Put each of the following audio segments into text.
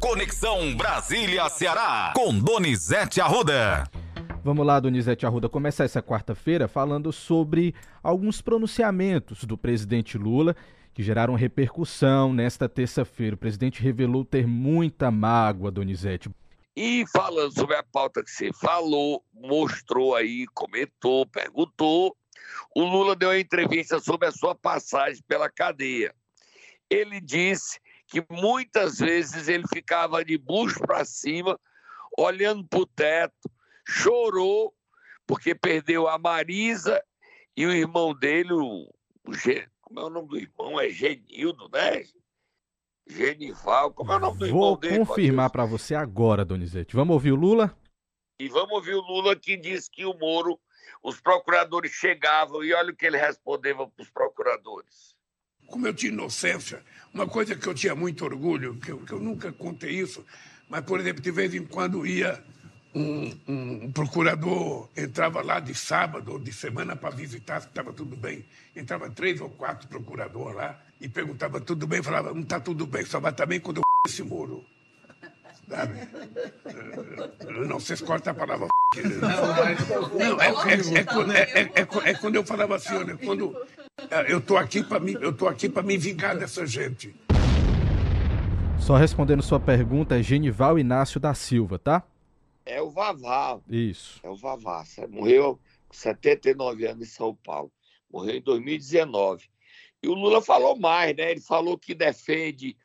Conexão Brasília-Ceará, com Donizete Arruda. Vamos lá, Donizete Arruda, começar essa quarta-feira falando sobre alguns pronunciamentos do presidente Lula que geraram repercussão nesta terça-feira. O presidente revelou ter muita mágoa, Donizete. E falando sobre a pauta que você falou, mostrou aí, comentou, perguntou, o Lula deu uma entrevista sobre a sua passagem pela cadeia. Ele disse que muitas vezes ele ficava de bucho para cima, olhando para o teto, chorou porque perdeu a Marisa e o irmão dele, o, o como é o nome do irmão? É Genildo, né? Genival, como é o nome do Vou irmão dele? Vou confirmar para você agora, Donizete. Vamos ouvir o Lula? E vamos ouvir o Lula que disse que o Moro, os procuradores chegavam e olha o que ele respondeu para os procuradores como eu tinha inocência, uma coisa que eu tinha muito orgulho, que eu, que eu nunca contei isso, mas, por exemplo, de vez em quando ia um, um, um procurador, entrava lá de sábado ou de semana para visitar se estava tudo bem. Entrava três ou quatro procuradores lá e perguntava tudo bem, falava, não está tudo bem, só vai estar bem quando eu esse muro. Sabe? Não, vocês cortam a palavra. Não, é, quando eu falava assim, olha, quando eu estou aqui para me, eu tô aqui para me vingar dessa gente. Só respondendo sua pergunta, é Genival Inácio da Silva, tá? É o Vavá. Isso. É o Vavá. Morreu com 79 anos em São Paulo. Morreu em 2019. E o Lula falou mais, né? Ele falou que defende,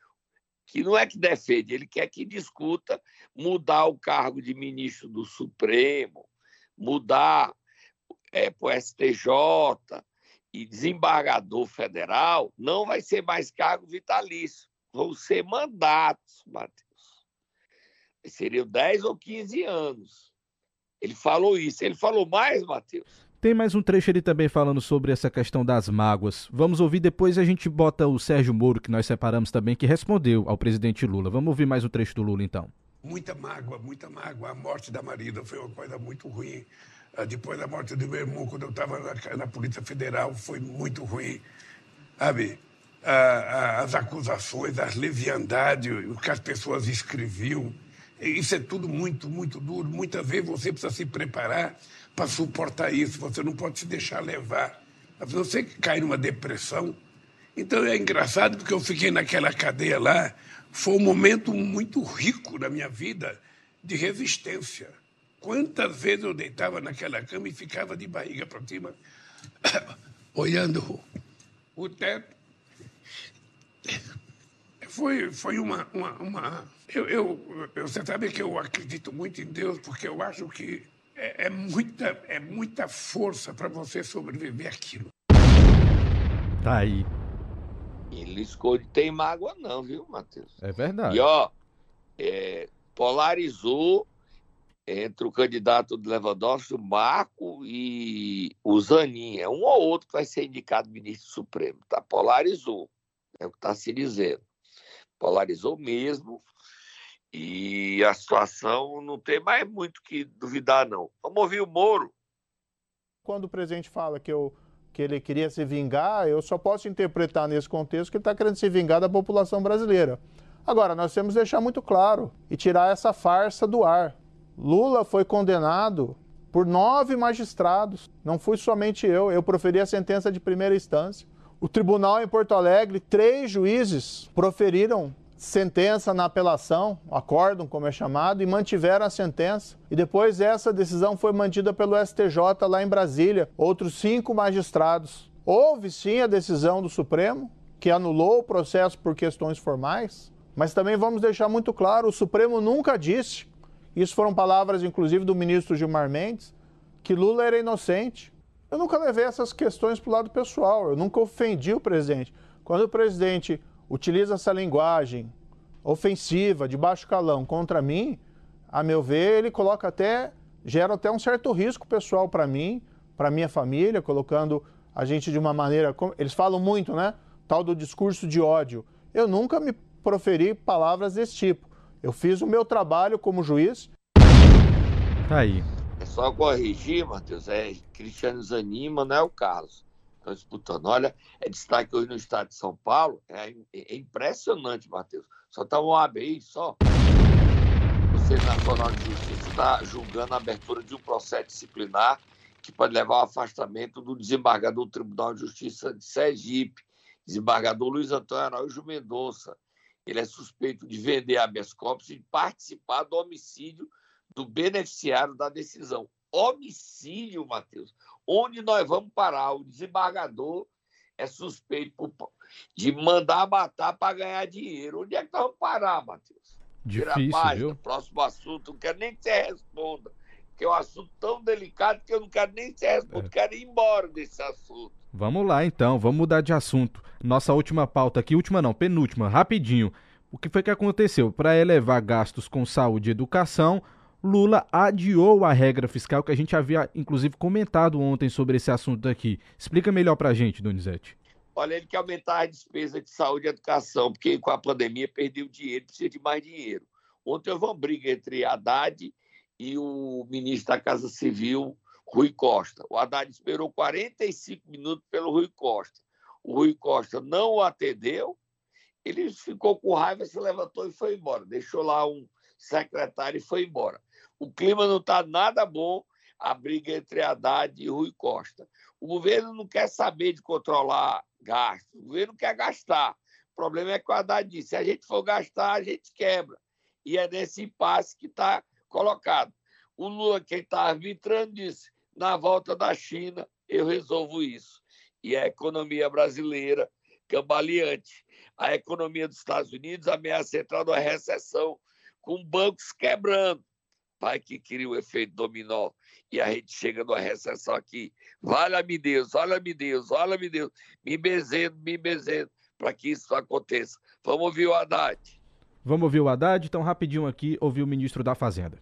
que não é que defende, ele quer que discuta mudar o cargo de ministro do Supremo, mudar é, para o STJ, e desembargador federal não vai ser mais cargo vitalício, vão ser mandatos, Matheus. Seriam 10 ou 15 anos. Ele falou isso. Ele falou mais, Matheus? Tem mais um trecho ele também falando sobre essa questão das mágoas. Vamos ouvir depois a gente bota o Sérgio Moro, que nós separamos também, que respondeu ao presidente Lula. Vamos ouvir mais um trecho do Lula, então. Muita mágoa, muita mágoa. A morte da Marida foi uma coisa muito ruim. Ah, depois da morte do meu irmão, quando eu estava na, na, Polícia Federal, foi muito ruim. Sabe? as acusações, as leviandades, o que as pessoas escreviam. Isso é tudo muito, muito duro. Muitas vezes você precisa se preparar para suportar isso. Você não pode se deixar levar. Você cai numa depressão. Então é engraçado porque eu fiquei naquela cadeia lá. Foi um momento muito rico da minha vida de resistência. Quantas vezes eu deitava naquela cama e ficava de barriga para cima, olhando o teto. Foi, foi uma. uma, uma... Eu, eu, eu, você sabe que eu acredito muito em Deus, porque eu acho que é, é muita, é muita força para você sobreviver aquilo. Tá aí. Ele escolhe, tem mágoa, não, viu, Matheus? É verdade. E, ó, é, polarizou entre o candidato do Lewandowski, o Marco e o Zanin. É um ou outro que vai ser indicado ministro supremo. Tá? Polarizou, é o que está se dizendo. Polarizou mesmo. E a situação não tem mais muito que duvidar, não. Vamos ouvir o Moro. Quando o presidente fala que, eu, que ele queria se vingar, eu só posso interpretar nesse contexto que ele está querendo se vingar da população brasileira. Agora, nós temos que deixar muito claro e tirar essa farsa do ar. Lula foi condenado por nove magistrados. Não fui somente eu, eu proferi a sentença de primeira instância. O tribunal em Porto Alegre, três juízes proferiram sentença na apelação, acórdão, como é chamado, e mantiveram a sentença. E depois essa decisão foi mantida pelo STJ lá em Brasília, outros cinco magistrados. Houve sim a decisão do Supremo, que anulou o processo por questões formais, mas também vamos deixar muito claro: o Supremo nunca disse isso foram palavras, inclusive, do ministro Gilmar Mendes, que Lula era inocente. Eu nunca levei essas questões para o lado pessoal, eu nunca ofendi o presidente. Quando o presidente utiliza essa linguagem ofensiva, de baixo calão, contra mim, a meu ver, ele coloca até, gera até um certo risco pessoal para mim, para minha família, colocando a gente de uma maneira. Eles falam muito, né? Tal do discurso de ódio. Eu nunca me proferi palavras desse tipo. Eu fiz o meu trabalho como juiz. Tá aí. É só corrigir, Matheus. É Cristiano Zanin e Manuel Carlos. Estão disputando. Olha, é destaque hoje no estado de São Paulo. É, é impressionante, Matheus. Só tá um AB aí, só. Conselho Nacional de Justiça está julgando a abertura de um processo disciplinar que pode levar ao afastamento do desembargador do Tribunal de Justiça de Sergipe, desembargador Luiz Antônio Araújo Mendonça. Ele é suspeito de vender habeas corpus e participar do homicídio do beneficiário da decisão. Homicídio, Matheus. Onde nós vamos parar? O desembargador é suspeito de mandar matar para ganhar dinheiro. Onde é que nós vamos parar, Matheus? Difícil, página, viu? Próximo assunto. Não quero nem que você responda. Que é um assunto tão delicado que eu não quero nem que você responda. É. Quero ir embora desse assunto. Vamos lá, então. Vamos mudar de assunto. Nossa última pauta aqui. Última não, penúltima. Rapidinho. O que foi que aconteceu? Para elevar gastos com saúde e educação, Lula adiou a regra fiscal que a gente havia, inclusive, comentado ontem sobre esse assunto aqui. Explica melhor para a gente, Donizete. Olha, ele quer aumentar a despesa de saúde e educação, porque com a pandemia perdeu dinheiro, precisa de mais dinheiro. Ontem houve uma briga entre Haddad e o ministro da Casa Civil, Rui Costa. O Haddad esperou 45 minutos pelo Rui Costa. O Rui Costa não o atendeu, ele ficou com raiva, se levantou e foi embora. Deixou lá um secretário e foi embora. O clima não está nada bom, a briga entre Haddad e Rui Costa. O governo não quer saber de controlar gastos, o governo quer gastar. O problema é que o Haddad disse: se a gente for gastar, a gente quebra. E é nesse impasse que está colocado. O Lula, quem está arbitrando, disse: na volta da China, eu resolvo isso. E a economia brasileira, cambaleante. A economia dos Estados Unidos ameaça entrar numa recessão, com bancos quebrando. Pai que cria o efeito dominó e a gente chega numa recessão aqui. Valha-me Deus, valha-me Deus, valha-me Deus, me bezendo, me bezendo, para que isso aconteça. Vamos ouvir o Haddad. Vamos ouvir o Haddad, então rapidinho aqui, ouvir o ministro da Fazenda.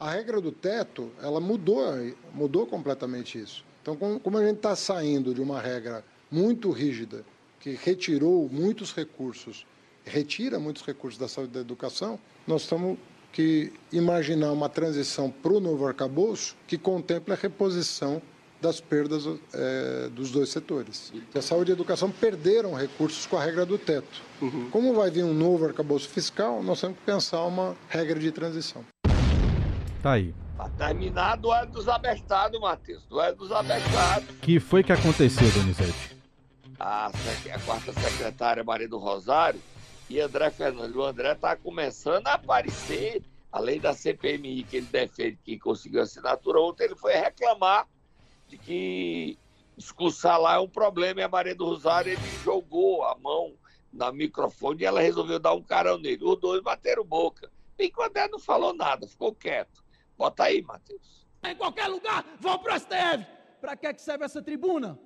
A regra do teto, ela mudou, mudou completamente isso. Então, como a gente está saindo de uma regra muito rígida, que retirou muitos recursos, retira muitos recursos da saúde e da educação, nós estamos que imaginar uma transição para o novo arcabouço que contemple a reposição das perdas é, dos dois setores. A saúde e a educação perderam recursos com a regra do teto. Uhum. Como vai vir um novo arcabouço fiscal, nós temos que pensar uma regra de transição. Tá aí. Para terminar, duelo dos abertados, Matheus. Duelo dos abertados. que foi que aconteceu, Donizete? A, a quarta secretária Maria do Rosário e André Fernandes. O André está começando a aparecer, além da CPMI que ele defende que conseguiu assinatura, ontem ele foi reclamar de que discursar lá é um problema e a Maria do Rosário ele jogou a mão na microfone e ela resolveu dar um carão nele. Os dois bateram boca. E o André não falou nada, ficou quieto. Bota aí, Matheus. Em qualquer lugar, vão para o STF. Para que serve essa tribuna?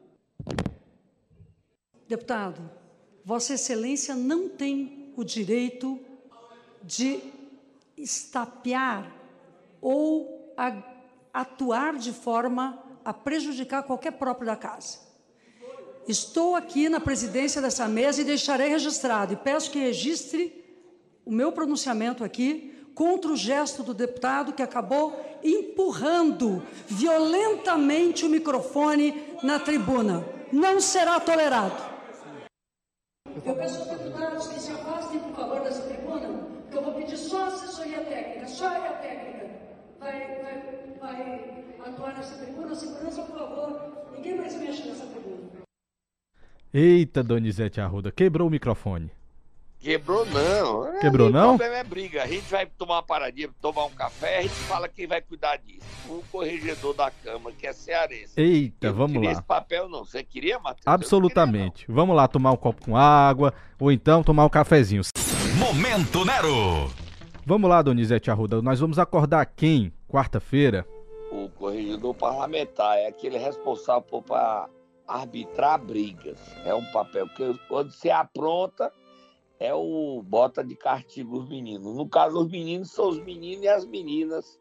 Deputado, Vossa Excelência não tem o direito de estapear ou atuar de forma a prejudicar qualquer próprio da casa. Estou aqui na presidência dessa mesa e deixarei registrado, e peço que registre o meu pronunciamento aqui contra o gesto do deputado que acabou empurrando violentamente o microfone na tribuna. Não será tolerado. Eu peço aos deputados que se afastem, por favor, dessa tribuna, que eu vou pedir só a assessoria técnica, só a técnica vai, vai, vai atuar nessa tribuna. Segurança, por favor, ninguém mais mexe nessa tribuna. Eita, Donizete Arruda, quebrou o microfone. Quebrou não. Quebrou não? O problema é briga. A gente vai tomar uma paradinha, tomar um café, a gente fala quem vai cuidar disso. O corregedor da Câmara, que é cearense. Eita, Eu vamos não lá. esse papel não. Você queria, Matheus? Absolutamente. Queria, vamos lá tomar um copo com água, ou então tomar um cafezinho. Momento Nero. Vamos lá, Donizete Arruda. Nós vamos acordar quem, quarta-feira? O corregedor parlamentar é aquele responsável para arbitrar brigas. É um papel que quando você apronta é o bota de castigo os meninos. No caso, os meninos são os meninos e as meninas,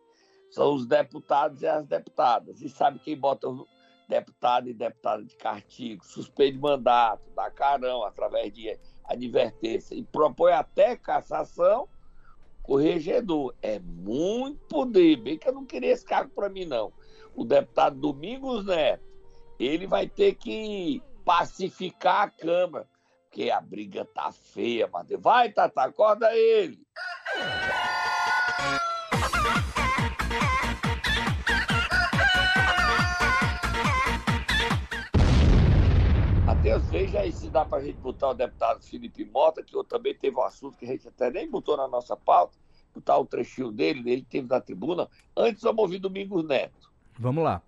são os deputados e as deputadas. E sabe quem bota deputado e deputada de castigo? Suspende mandato, dá carão através de advertência e propõe até cassação, corregedor. É muito poder. Bem que eu não queria esse cargo para mim, não. O deputado Domingos Neto, ele vai ter que pacificar a Câmara porque a briga tá feia, Matheus. Vai, Tata, acorda ele. Matheus, veja aí se dá para a gente botar o deputado Felipe Mota, que eu também teve um assunto que a gente até nem botou na nossa pauta, botar o trechinho dele, ele teve na tribuna. Antes vamos ouvir Domingos Neto. Vamos lá.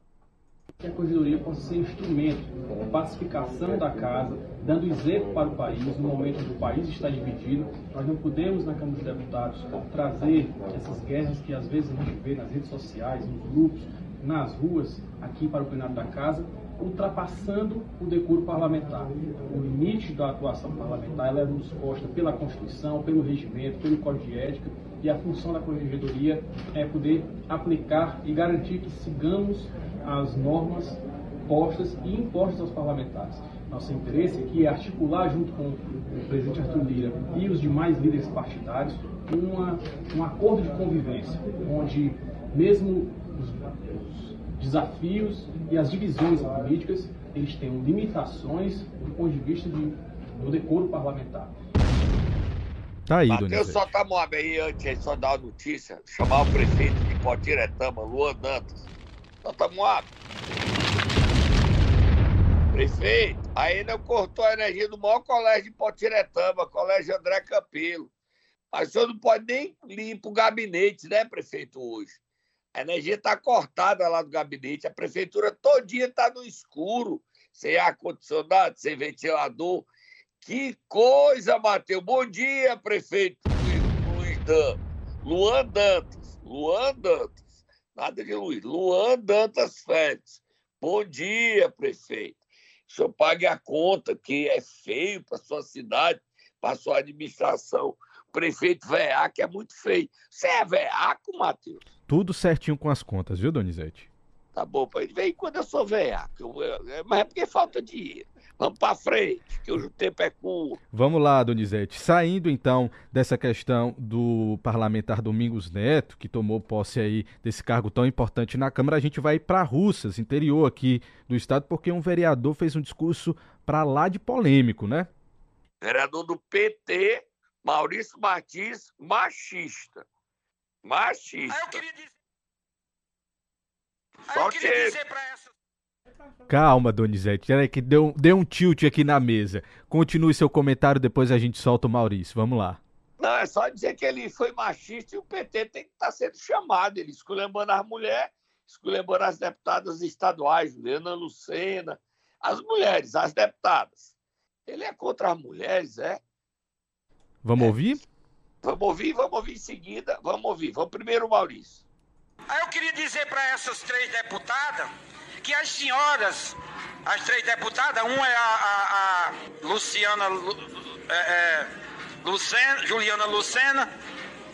Que a corregedoria possa ser instrumento de pacificação da casa, dando exemplo para o país, no momento em que o país está dividido. Nós não podemos, na Câmara dos Deputados, trazer essas guerras que às vezes a gente vê nas redes sociais, nos grupos, nas ruas, aqui para o plenário da casa, ultrapassando o decoro parlamentar. O limite da atuação parlamentar ela é nos posta pela Constituição, pelo regimento, pelo Código de Ética, e a função da Corregedoria é poder aplicar e garantir que sigamos as normas postas e impostas aos parlamentares. Nosso interesse aqui é articular, junto com o presidente Arthur Lira e os demais líderes partidários, uma, um acordo de convivência, onde mesmo os, os desafios e as divisões políticas, eles tenham limitações do ponto de vista de, do decoro parlamentar. Tá aí, Matheus solta a mob aí antes, só dar uma notícia. Chamar o prefeito de Potiretama, Luan Dantas. A mob. Prefeito, não cortou a energia do maior colégio de Potiretama, Colégio André Campelo. Mas o senhor não pode nem limpar o gabinete, né, prefeito, hoje? A energia está cortada lá do gabinete, a prefeitura todinha está no escuro, sem ar-condicionado, sem ventilador. Que coisa, Matheus. Bom dia, prefeito Luiz Dan. Luan Dantas. Luan Dantas. Nada de Luiz. Luan Dantas Félix. Bom dia, prefeito. O senhor pague a conta, que é feio para sua cidade, para sua administração. O prefeito veaco é muito feio. Você é veaco, Matheus? Tudo certinho com as contas, viu, Donizete? Tá bom, de vez em quando eu sou veaco, mas é porque falta dinheiro. Vamos para frente, que hoje o tempo é curto. Vamos lá, Donizete. Saindo então dessa questão do parlamentar Domingos Neto, que tomou posse aí desse cargo tão importante na Câmara, a gente vai para Russas, interior aqui do estado, porque um vereador fez um discurso para lá de polêmico, né? Vereador do PT, Maurício Martins, machista. Machista. Ah, eu queria dizer, ah, eu queria dizer para essa Calma, Donizete. Peraí que deu, deu um tilt aqui na mesa. Continue seu comentário, depois a gente solta o Maurício. Vamos lá. Não, é só dizer que ele foi machista e o PT tem que estar tá sendo chamado. Ele esculhambando as mulheres, esculhambando as deputadas estaduais, Juliana Lucena, as mulheres, as deputadas. Ele é contra as mulheres, é? Vamos é. ouvir? Vamos ouvir, vamos ouvir em seguida. Vamos ouvir. Vamos primeiro, Maurício. Aí eu queria dizer para essas três deputadas que as senhoras, as três deputadas, uma é a, a, a Luciana é, é, Lucena, Juliana Lucena,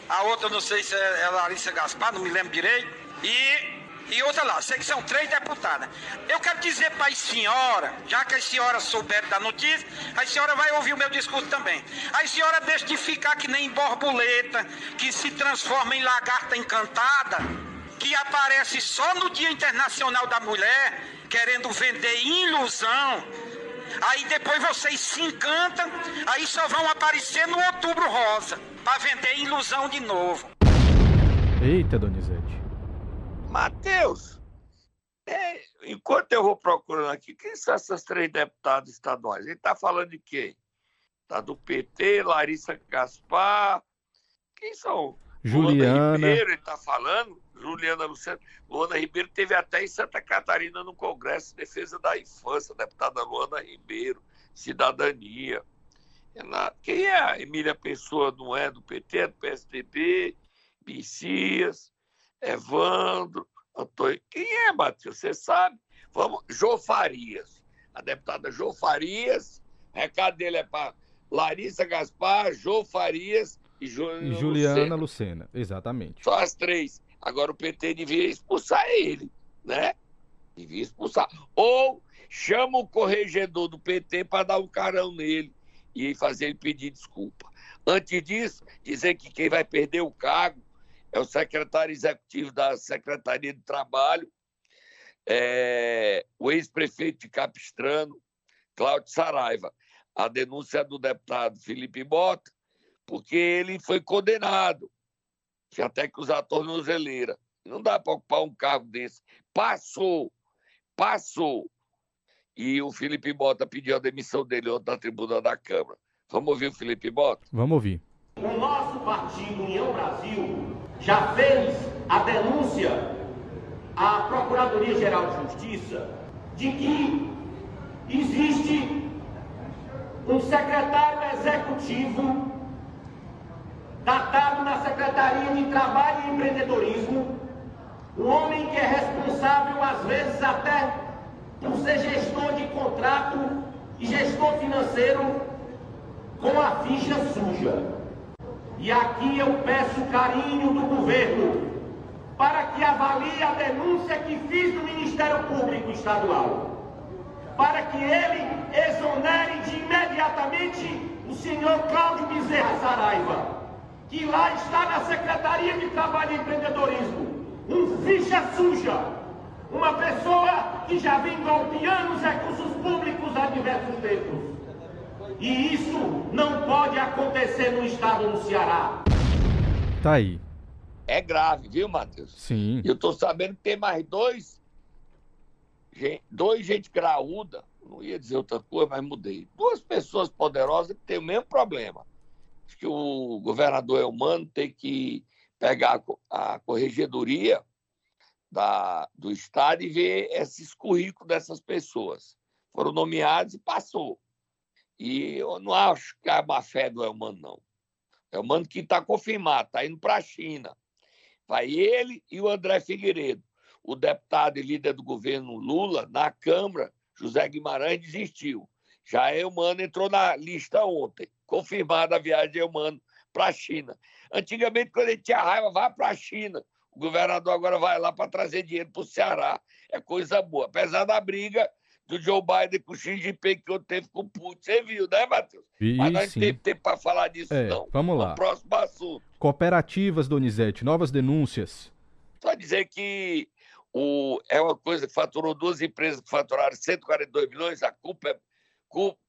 a outra não sei se é, é Larissa Gaspar, não me lembro direito, e e outra lá, sei que são três deputadas. Eu quero dizer para as senhoras, já que as senhoras souberam da notícia, a senhora vai ouvir o meu discurso também. A senhora deixa de ficar que nem borboleta, que se transforma em lagarta encantada que aparece só no Dia Internacional da Mulher, querendo vender ilusão. Aí depois vocês se encantam, aí só vão aparecer no Outubro Rosa, para vender ilusão de novo. Eita, Donizete. Matheus, é, enquanto eu vou procurando aqui, quem são essas três deputadas estaduais? Ele está falando de quem? Tá do PT, Larissa Gaspar. Quem são? Juliana. Ribeiro, ele está falando. Juliana Luciana. Luana Ribeiro teve até em Santa Catarina no Congresso de Defesa da Infância, deputada Luana Ribeiro, Cidadania. Ela, quem é a Emília Pessoa? Não é do PT, é do PSDB, Messias, Evandro, Antônio. Quem é, Matheus? Você sabe? Vamos, Jô Farias. A deputada Jô Farias. O recado dele é para Larissa Gaspar, Jô Farias e, Juliana, Juliana Lucena. Lucena. Exatamente. Só as três. Agora o PT devia expulsar ele, né? Devia expulsar. Ou chama o corregedor do PT para dar um carão nele e fazer ele pedir desculpa. Antes disso, dizer que quem vai perder o cargo é o secretário executivo da Secretaria de Trabalho, é, o ex-prefeito de Capistrano, Cláudio Saraiva. A denúncia é do deputado Felipe Bota, porque ele foi condenado tinha até que usar a tornozeleira. Não dá para ocupar um cargo desse. Passou, passou. E o Felipe Bota pediu a demissão dele ontem na tribuna da Câmara. Vamos ouvir o Felipe Bota? Vamos ouvir. O nosso partido União Brasil já fez a denúncia à Procuradoria-Geral de Justiça de que existe um secretário executivo datado na Secretaria de Trabalho e Empreendedorismo, um homem que é responsável, às vezes, até por ser gestor de contrato e gestor financeiro com a ficha suja. E aqui eu peço carinho do governo para que avalie a denúncia que fiz no Ministério Público Estadual, para que ele exonere de imediatamente o senhor Cláudio Bezerra Saraiva, que lá está na Secretaria de Trabalho e Empreendedorismo, um ficha suja, uma pessoa que já vem golpeando os recursos públicos há diversos tempos. E isso não pode acontecer no estado do Ceará. Tá aí. É grave, viu, Matheus? Sim. E eu tô sabendo que tem mais dois, dois gente graúda, não ia dizer outra coisa, mas mudei. Duas pessoas poderosas que têm o mesmo problema que o governador Elmano tem que pegar a corregedoria da, do Estado e ver esses currículos dessas pessoas. Foram nomeados e passou. E eu não acho que é má fé do Elmano, não. Elmano que está confirmado, está indo para a China. Vai ele e o André Figueiredo. O deputado e líder do governo Lula, na Câmara, José Guimarães, desistiu. Já Elmano entrou na lista ontem confirmada a viagem de Eumano para a China. Antigamente, quando ele tinha raiva, vai para a China. O governador agora vai lá para trazer dinheiro para o Ceará. É coisa boa. Apesar da briga do Joe Biden com o Xi Jinping que eu teve com o Putin. Você viu, né, Matheus? Vi, Mas nós sim. não temos tempo para falar disso, É, não. vamos lá. O próximo assunto. Cooperativas, Donizete, novas denúncias. Só dizer que o, é uma coisa que faturou duas empresas que faturaram 142 milhões, a culpa é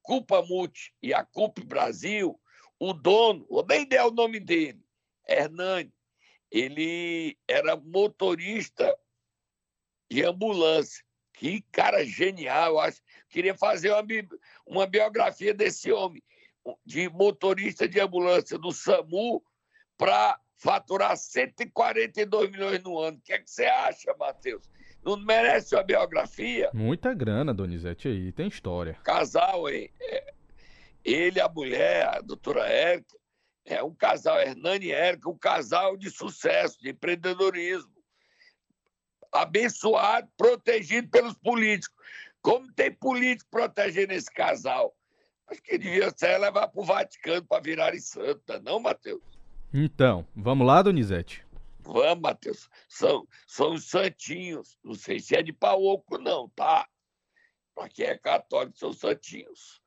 Culpa Multi e a Culpa Brasil, o dono, vou nem der o nome dele, Hernani, ele era motorista de ambulância. Que cara genial, eu acho. Queria fazer uma, bi- uma biografia desse homem, de motorista de ambulância do SAMU, para faturar 142 milhões no ano. O que, é que você acha, Matheus? Não merece uma biografia? Muita grana, Donizete, aí, tem história. casal, hein? É, ele, a mulher, a doutora Érica, é um casal, Hernani e Érica, um casal de sucesso, de empreendedorismo. Abençoado, protegido pelos políticos. Como tem político protegendo esse casal? Acho que devia ser levar para o Vaticano para virarem santa, não, Matheus? Então, vamos lá, Donizete? Vamos, Matheus. São, são os santinhos. Não sei se é de pau oco, não, tá? Para quem é católico, são santinhos.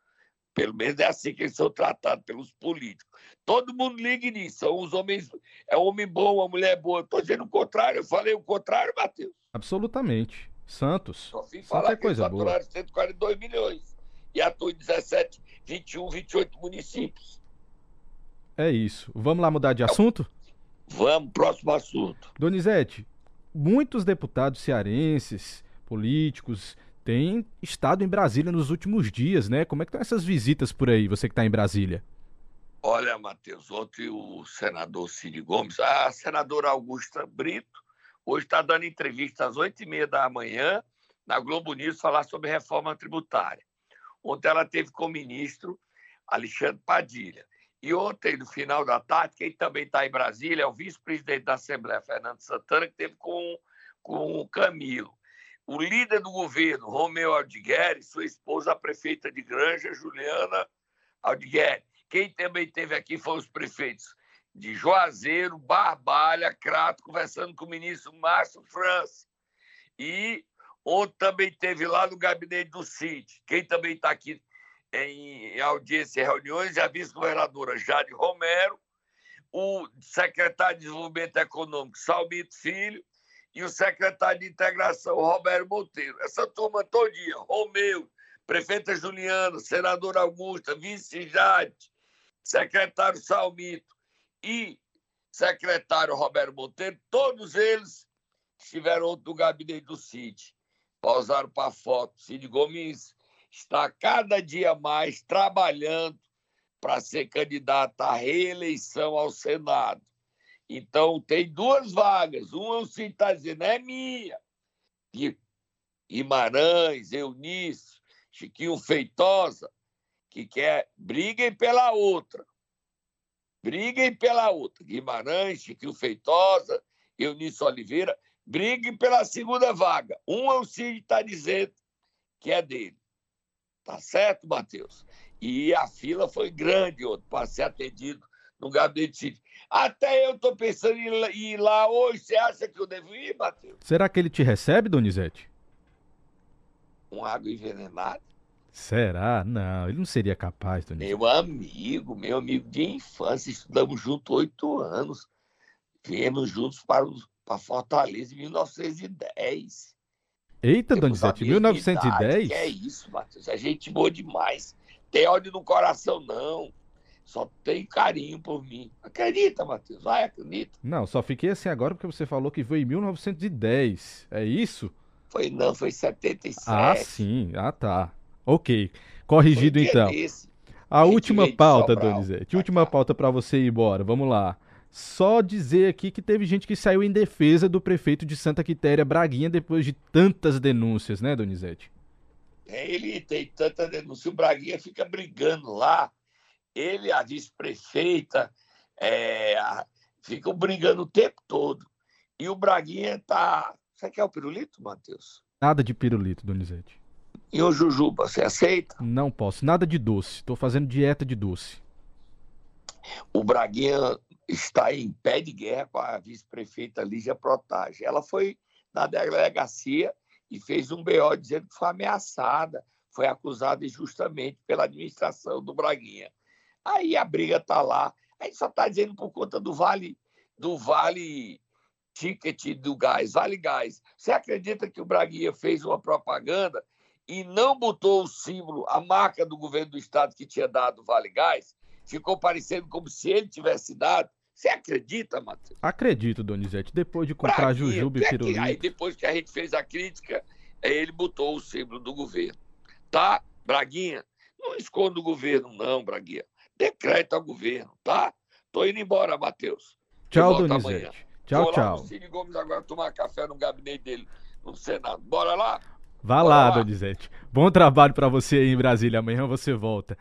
Pelo menos é assim que eles são tratados pelos políticos. Todo mundo liga nisso. São os homens. É um homem bom, uma mulher boa. Estou dizendo o contrário. Eu falei o contrário, Matheus. Absolutamente. Santos. Só Santo falar é que coisa eles boa. faturaram 142 milhões. E atuam em 17, 21, 28 municípios. É isso. Vamos lá mudar de assunto? Vamos, próximo assunto. Donizete, muitos deputados cearenses, políticos, têm estado em Brasília nos últimos dias, né? Como é que estão essas visitas por aí, você que está em Brasília? Olha, Matheus, ontem o senador Cid Gomes, a senadora Augusta Brito, hoje está dando entrevista às oito e meia da manhã na Globo News falar sobre reforma tributária. Ontem ela teve com o ministro Alexandre Padilha. E ontem, no final da tarde, quem também está em Brasília é o vice-presidente da Assembleia, Fernando Santana, que teve com, com o Camilo. O líder do governo, Romeu Aldigueri, sua esposa, a prefeita de Granja, Juliana Aldigueri. Quem também teve aqui foram os prefeitos de Juazeiro, Barbalha, Crato, conversando com o ministro Márcio França. E ontem também teve lá no gabinete do CID. Quem também está aqui em audiência e reuniões a vice-governadora Jade Romero, o secretário de Desenvolvimento Econômico Salmito Filho e o secretário de Integração Roberto Monteiro. Essa turma todinha, Romeu, prefeita Juliana, senadora Augusta, vice Jade, secretário Salmito e secretário Roberto Monteiro, todos eles estiveram no gabinete do Cid. Pausaram para foto. Cid Gomes está cada dia mais trabalhando para ser candidato à reeleição ao Senado. Então, tem duas vagas. Uma o Cid está dizendo, é minha. Guimarães, Eunício, Chiquinho Feitosa, que quer, briguem pela outra. Briguem pela outra. Guimarães, Chiquinho Feitosa, Eunício Oliveira, briguem pela segunda vaga. Um é o Cid está dizendo que é dele. Tá certo, Matheus? E a fila foi grande para ser atendido no gabinete Cid. Até eu estou pensando em ir lá hoje. Você acha que eu devo ir, Matheus? Será que ele te recebe, Donizete? Com água envenenada? Será? Não, ele não seria capaz, Donizete. Meu amigo, meu amigo de infância, estudamos juntos oito anos. Viemos juntos para, para Fortaleza em 1910. Eita, Donizete, 1910? Que é isso, Matheus. É gente boa demais. Tem ódio no coração, não. Só tem carinho por mim. Acredita, Matheus. Vai, acredita. Não, só fiquei assim agora porque você falou que foi em 1910. É isso? Foi não, foi 77. Ah, sim. Ah, tá. Ok. Corrigido então. Desse. A última pauta, Donizete. Última pauta para você ir embora. Vamos lá. Só dizer aqui que teve gente que saiu em defesa do prefeito de Santa Quitéria, Braguinha, depois de tantas denúncias, né, Donizete? É, ele tem tanta denúncia. O Braguinha fica brigando lá. Ele, a vice-prefeita, é, ficam brigando o tempo todo. E o Braguinha tá. Você quer o pirulito, Matheus? Nada de pirulito, Donizete. E o Jujuba, você aceita? Não posso. Nada de doce. Estou fazendo dieta de doce. O Braguinha está em pé de guerra com a vice-prefeita Lígia Protage. Ela foi na delegacia e fez um BO dizendo que foi ameaçada, foi acusada injustamente pela administração do Braguinha. Aí a briga está lá. A gente só está dizendo por conta do Vale, do Vale Ticket do gás, Vale Gás. Você acredita que o Braguinha fez uma propaganda e não botou o símbolo, a marca do governo do estado que tinha dado Vale Gás? Ficou parecendo como se ele tivesse dado. Você acredita, Matheus? Acredito, Donizete. Depois de comprar Jujuba e é Pirulito. Aí depois que a gente fez a crítica, ele botou o símbolo do governo. Tá? Braguinha, não esconda o governo, não, Braguinha. Decreta ao governo, tá? Tô indo embora, Matheus. Tchau, Donizete. Amanhã. Tchau, Vou tchau. Lá Cine Gomes agora tomar café no gabinete dele no Senado. Bora lá? Vá Bora lá, lá, Donizete. Bom trabalho para você aí em Brasília. Amanhã você volta.